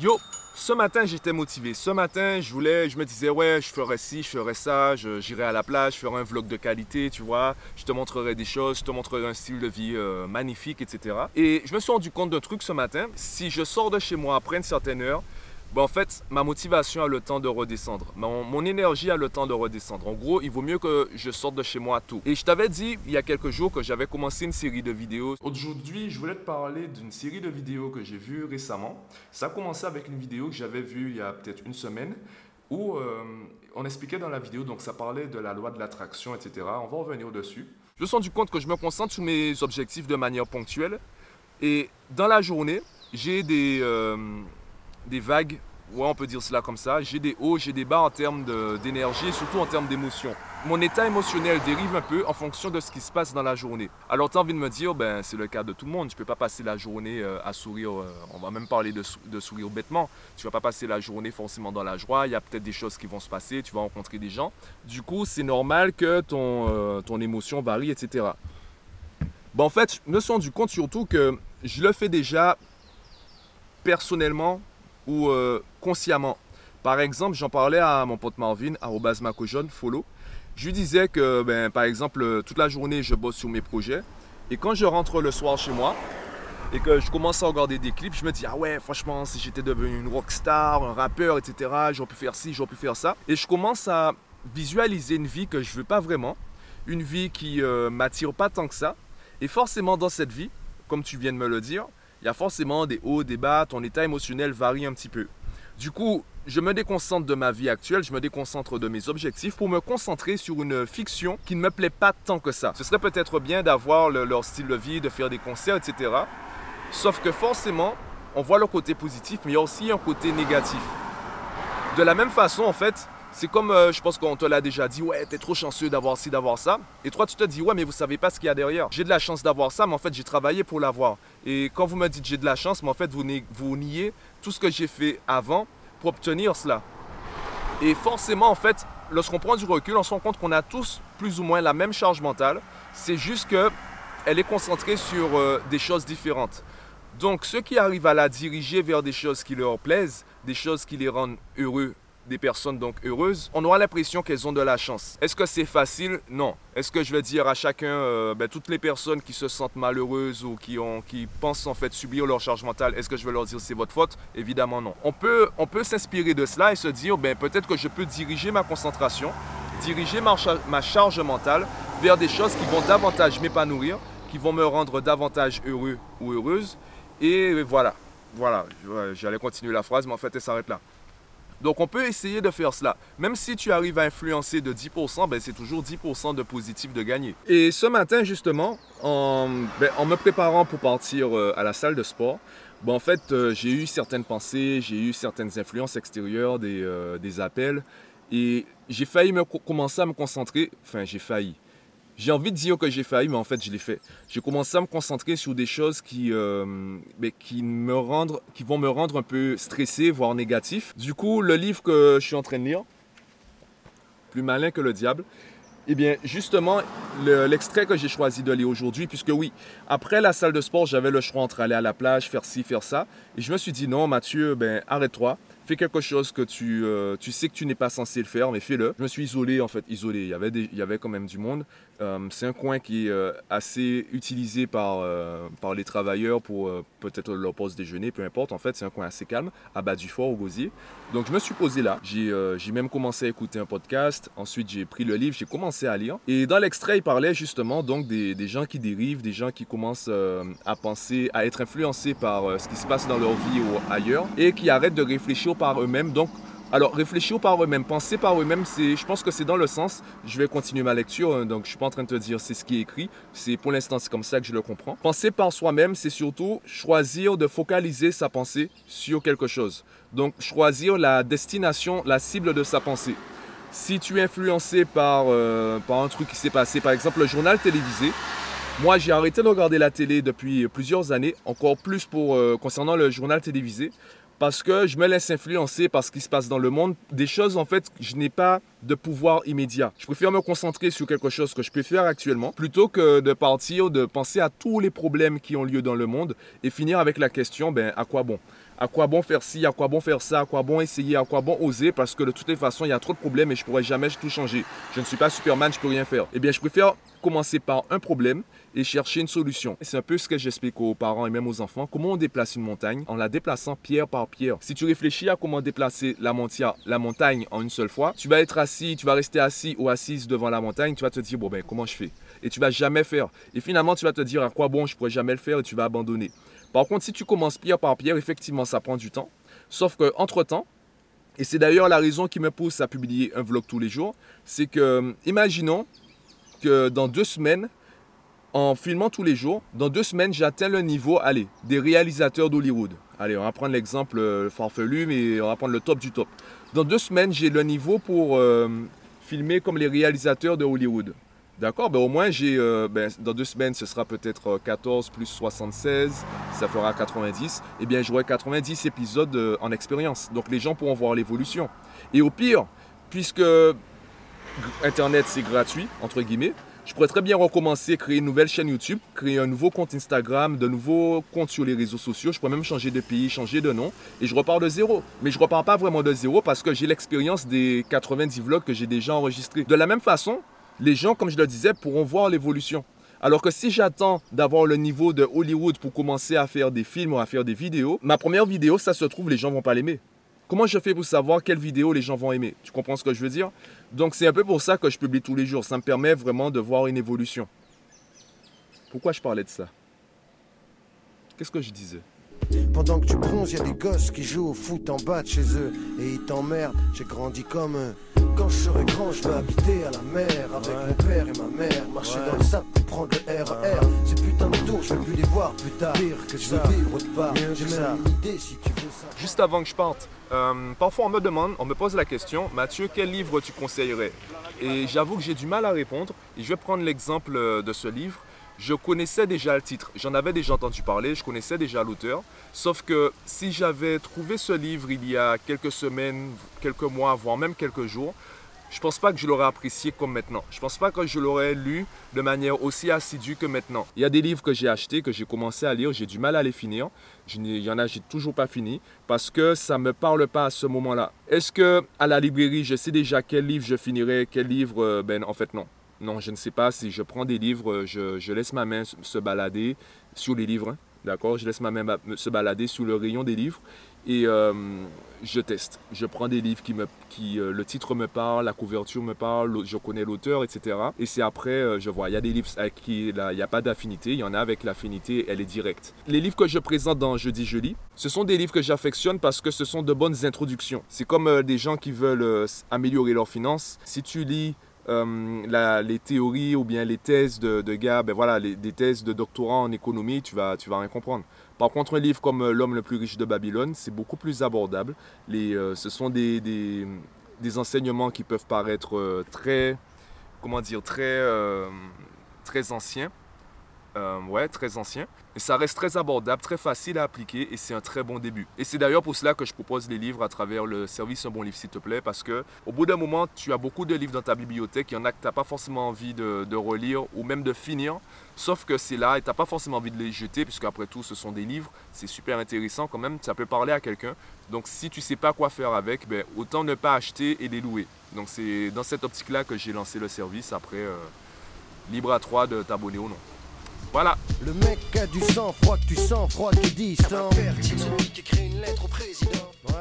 Yo, ce matin j'étais motivé. Ce matin je voulais, je me disais ouais, je ferais ci, je ferais ça, j'irai à la plage, je ferai un vlog de qualité, tu vois. Je te montrerai des choses, je te montrerai un style de vie euh, magnifique, etc. Et je me suis rendu compte d'un truc ce matin. Si je sors de chez moi après une certaine heure, bah, en fait, ma motivation a le temps de redescendre. Mon, énergie a le temps de redescendre. En gros, il vaut mieux que je sorte de chez moi tôt. Et je t'avais dit il y a quelques jours que j'avais commencé une série de vidéos. Aujourd'hui, je voulais te parler d'une série de vidéos que j'ai vues récemment. Ça a commencé avec une vidéo que j'avais vue il y a peut-être une semaine où euh, on expliquait dans la vidéo, donc ça parlait de la loi de l'attraction, etc. On va revenir dessus. Je me suis rendu compte que je me concentre sur mes objectifs de manière ponctuelle. Et dans la journée, j'ai des... Euh, des vagues, ouais, on peut dire cela comme ça. J'ai des hauts, j'ai des bas en termes d'énergie et surtout en termes d'émotion. Mon état émotionnel dérive un peu en fonction de ce qui se passe dans la journée. Alors, tu as envie de me dire, ben, c'est le cas de tout le monde. Tu peux pas passer la journée euh, à sourire. Euh, on va même parler de, sourire bêtement. Tu vas pas passer la journée forcément dans la joie. Il y a peut-être des choses qui vont se passer. Tu vas rencontrer des gens. Du coup, c'est normal que ton, euh, ton émotion varie, etc. Bon, en fait, je me suis rendu compte surtout que je le fais déjà personnellement ou euh, consciemment. Par exemple, j'en parlais à mon pote Marvin, à Macojon, follow. Je lui disais que, ben, par exemple, toute la journée, je bosse sur mes projets. Et quand je rentre le soir chez moi et que je commence à regarder des clips, je me dis, ah ouais, franchement, si j'étais devenu une rockstar, un rappeur, etc., j'aurais pu faire ci, j'aurais pu faire ça. Et je commence à visualiser une vie que je veux pas vraiment, une vie qui euh, m'attire pas tant que ça. Et forcément, dans cette vie, comme tu viens de me le dire, il y a forcément des hauts, des bas, ton état émotionnel varie un petit peu. Du coup, je me déconcentre de ma vie actuelle, je me déconcentre de mes objectifs pour me concentrer sur une fiction qui ne me plaît pas tant que ça. Ce serait peut-être bien d'avoir leur style de vie, de faire des concerts, etc. Sauf que forcément, on voit le côté positif, mais il y a aussi un côté négatif. De la même façon, en fait, c'est comme, euh, je pense qu'on te l'a déjà dit, ouais, t'es trop chanceux d'avoir ci, d'avoir ça. Et toi, tu te dis, ouais, mais vous savez pas ce qu'il y a derrière. J'ai de la chance d'avoir ça, mais en fait, j'ai travaillé pour l'avoir. Et quand vous me dites j'ai de la chance, mais en fait, vous, niez tout ce que j'ai fait avant pour obtenir cela. Et forcément, en fait, lorsqu'on prend du recul, on se rend compte qu'on a tous plus ou moins la même charge mentale. C'est juste qu'elle est concentrée sur euh, des choses différentes. Donc, ceux qui arrivent à la diriger vers des choses qui leur plaisent, des choses qui les rendent heureux des personnes donc heureuses, on aura l'impression qu'elles ont de la chance. Est-ce que c'est facile? Non. Est-ce que je vais dire à chacun, euh, ben, toutes les personnes qui se sentent malheureuses ou qui, ont, qui pensent en fait subir leur charge mentale, est-ce que je vais leur dire c'est votre faute? Évidemment non. On peut, on peut s'inspirer de cela et se dire, ben, peut-être que je peux diriger ma concentration, diriger ma, charge mentale vers des choses qui vont davantage m'épanouir, qui vont me rendre davantage heureux ou heureuse. Et voilà, voilà, j'allais continuer la phrase, mais en fait elle s'arrête là. Donc on peut essayer de faire cela. Même si tu arrives à influencer de 10%, ben, c'est toujours 10% de positif de gagner. Et ce matin justement, en, ben, me préparant pour partir euh, à la salle de sport, ben, en fait euh, j'ai eu certaines pensées, j'ai eu certaines influences extérieures, des, euh, des appels. Et j'ai failli me commencer à me concentrer, enfin j'ai failli. J'ai envie de dire que j'ai failli, mais en fait, je l'ai fait. J'ai commencé à me concentrer sur des choses qui, euh, qui, me rendent, qui vont me rendre un peu stressé, voire négatif. Du coup, le livre que je suis en train de lire, Plus malin que le diable, eh bien, justement, l'extrait que j'ai choisi de lire aujourd'hui, puisque oui, après la salle de sport, j'avais le choix entre aller à la plage, faire ci, faire ça. Et je me suis dit, non, Mathieu, ben, arrête-toi fais quelque chose que tu, euh, tu sais que tu n'es pas censé le faire, mais fais-le. Je me suis isolé, en fait, isolé. Il y avait, il y avait quand même du monde. Euh, c'est un coin qui est euh, assez utilisé par, par les travailleurs pour peut-être leur pause déjeuner, peu importe. En fait, c'est un coin assez calme, à bas du fort, au gosier. Donc, je me suis posé là. J'ai même commencé à écouter un podcast. Ensuite, j'ai pris le livre, j'ai commencé à lire. Et dans l'extrait, il parlait justement donc des, des, gens qui dérivent, des gens qui commencent à penser, à être influencés par ce qui se passe dans leur vie ou ailleurs et qui arrêtent de réfléchir par eux-mêmes. Donc, alors réfléchir par eux-mêmes, penser par eux-mêmes, je pense que c'est dans le sens. Je vais continuer ma lecture, hein, donc je suis pas en train de te dire c'est ce qui est écrit. C'est pour l'instant c'est comme ça que je le comprends. Penser par soi-même, c'est surtout choisir de focaliser sa pensée sur quelque chose. Donc choisir la destination, la cible de sa pensée. Si tu es influencé par, euh, par un truc qui s'est passé, par exemple le journal télévisé, moi, j'ai arrêté de regarder la télé depuis plusieurs années, encore plus pour euh, concernant le journal télévisé, parce que je me laisse influencer par ce qui se passe dans le monde. Des choses, en fait, je n'ai pas de pouvoir immédiat. Je préfère me concentrer sur quelque chose que je peux faire actuellement plutôt que de partir, de penser à tous les problèmes qui ont lieu dans le monde et finir avec la question, ben, à quoi bon? À quoi bon faire ci, à quoi bon faire ça, à quoi bon essayer, à quoi bon oser, parce que de toutes les façons, il y a trop de problèmes et je pourrais jamais tout changer. Je ne suis pas Superman, je peux rien faire. Eh bien, je préfère commencer par un problème et chercher une solution. C'est un peu ce que j'explique aux parents et même aux enfants. Comment on déplace une montagne en la déplaçant pierre par pierre? Si tu réfléchis à comment déplacer la, la montagne en une seule fois, tu vas être assis, tu vas rester assis ou assise devant la montagne, tu vas te dire, bon ben, comment je fais? Et tu vas jamais faire. Et finalement, tu vas te dire, à quoi bon, je pourrais jamais le faire et tu vas abandonner. Par contre, si tu commences pierre par pierre, effectivement, ça prend du temps. Sauf que entre-temps, et c'est d'ailleurs la raison qui me pousse à publier un vlog tous les jours, c'est que, imaginons que dans deux semaines, en filmant tous les jours, dans deux semaines, j'atteins le niveau, allez, des réalisateurs d'Hollywood. Allez, on va prendre l'exemple euh, farfelu, mais on va prendre le top du top. Dans deux semaines, j'ai le niveau pour euh, filmer comme les réalisateurs de Hollywood. D'accord ben Au moins, j'ai, euh, ben, dans deux semaines, ce sera peut-être 14 plus 76, ça fera 90. Eh bien, j'aurai 90 épisodes en expérience. Donc, les gens pourront voir l'évolution. Et au pire, puisque Internet, c'est gratuit, entre guillemets, je pourrais très bien recommencer, créer une nouvelle chaîne YouTube, créer un nouveau compte Instagram, de nouveaux comptes sur les réseaux sociaux. Je pourrais même changer de pays, changer de nom et je repars de zéro. Mais je repars pas vraiment de zéro parce que j'ai l'expérience des 90 vlogs que j'ai déjà enregistrés. De la même façon, les gens, comme je le disais, pourront voir l'évolution. Alors que si j'attends d'avoir le niveau de Hollywood pour commencer à faire des films ou à faire des vidéos, ma première vidéo, ça se trouve, les gens vont pas l'aimer. Comment je fais pour savoir quelle vidéo les gens vont aimer? Tu comprends ce que je veux dire? Donc c'est un peu pour ça que je publie tous les jours. Ça me permet vraiment de voir une évolution. Pourquoi je parlais de ça? Qu'est-ce que je disais? Pendant que tu bronzes, y a des gosses qui jouent au foot en bas de chez eux et ils t'emmerdent. J'ai grandi comme eux. Quand je serai grand, je vais habiter à la mer avec mon père et ma mère. Marcher dans le sable pour prendre le RER. Ces putains de tours, je vais plus les voir plus tard. Pire que ça, vivre autre part. J'ai même une idée si tu veux ça. Juste avant que je parte, euh, parfois on me demande, on me pose la question, Mathieu, quel livre tu conseillerais? Et j'avoue que j'ai du mal à répondre. Et je vais prendre l'exemple euh, de ce livre je connaissais déjà le titre, j'en avais déjà entendu parler, je connaissais déjà l'auteur. Sauf que si j'avais trouvé ce livre il y a quelques semaines, quelques mois, voire même quelques jours, je pense pas que je l'aurais apprécié comme maintenant. Je pense pas que je l'aurais lu de manière aussi assidue que maintenant. Il y a des livres que j'ai achetés, que j'ai commencé à lire, j'ai du mal à les finir. Il y en a, j'ai toujours pas fini parce que ça me parle pas à ce moment-là. Est-ce que à la librairie, je sais déjà quel livre je finirai, quel livre euh, Ben en fait non. Non, je ne sais pas si je prends des livres, je, laisse ma main se balader sur les livres. Hein, d'accord? Je laisse ma main se balader sous le rayon des livres et euh, je teste. Je prends des livres qui me, qui euh, le titre me parle, la couverture me parle, je connais l'auteur, etc. Et c'est après, euh, je vois, il y a des livres avec qui il n'y a pas d'affinité, il y en a avec l'affinité, elle est directe. Les livres que je présente dans Jeudi Je lis, ce sont des livres que j'affectionne parce que ce sont de bonnes introductions. C'est comme des gens qui veulent améliorer leurs finances. Si tu lis euh, les théories ou bien les thèses de, gars, ben voilà, les, des thèses de doctorat en économie, tu vas, tu vas rien comprendre. Par contre, un livre comme euh, L'homme le plus riche de Babylone, c'est beaucoup plus abordable. Les, euh, ce sont des, des, des, enseignements qui peuvent paraître très, comment dire, très, très anciens. Ouais, très anciens. Et ça reste très abordable, très facile à appliquer et c'est un très bon début. Et c'est d'ailleurs pour cela que je propose les livres à travers le service Un bon livre s'il te plaît parce que au bout d'un moment, tu as beaucoup de livres dans ta bibliothèque, il y en a que tu n'as pas forcément envie de, relire ou même de finir, sauf que c'est là et tu n'as pas forcément envie de les jeter puisque après tout ce sont des livres, c'est super intéressant quand même, ça peut parler à quelqu'un. Donc si tu sais pas quoi faire avec, ben, autant ne pas acheter et les louer. Donc c'est dans cette optique-là que j'ai lancé le service après euh, libre à toi de t'abonner ou non. Voilà. Le mec a du sang froid que tu sens, froid qui distant. Pertinent, qui écrit une lettre au président. Ouais.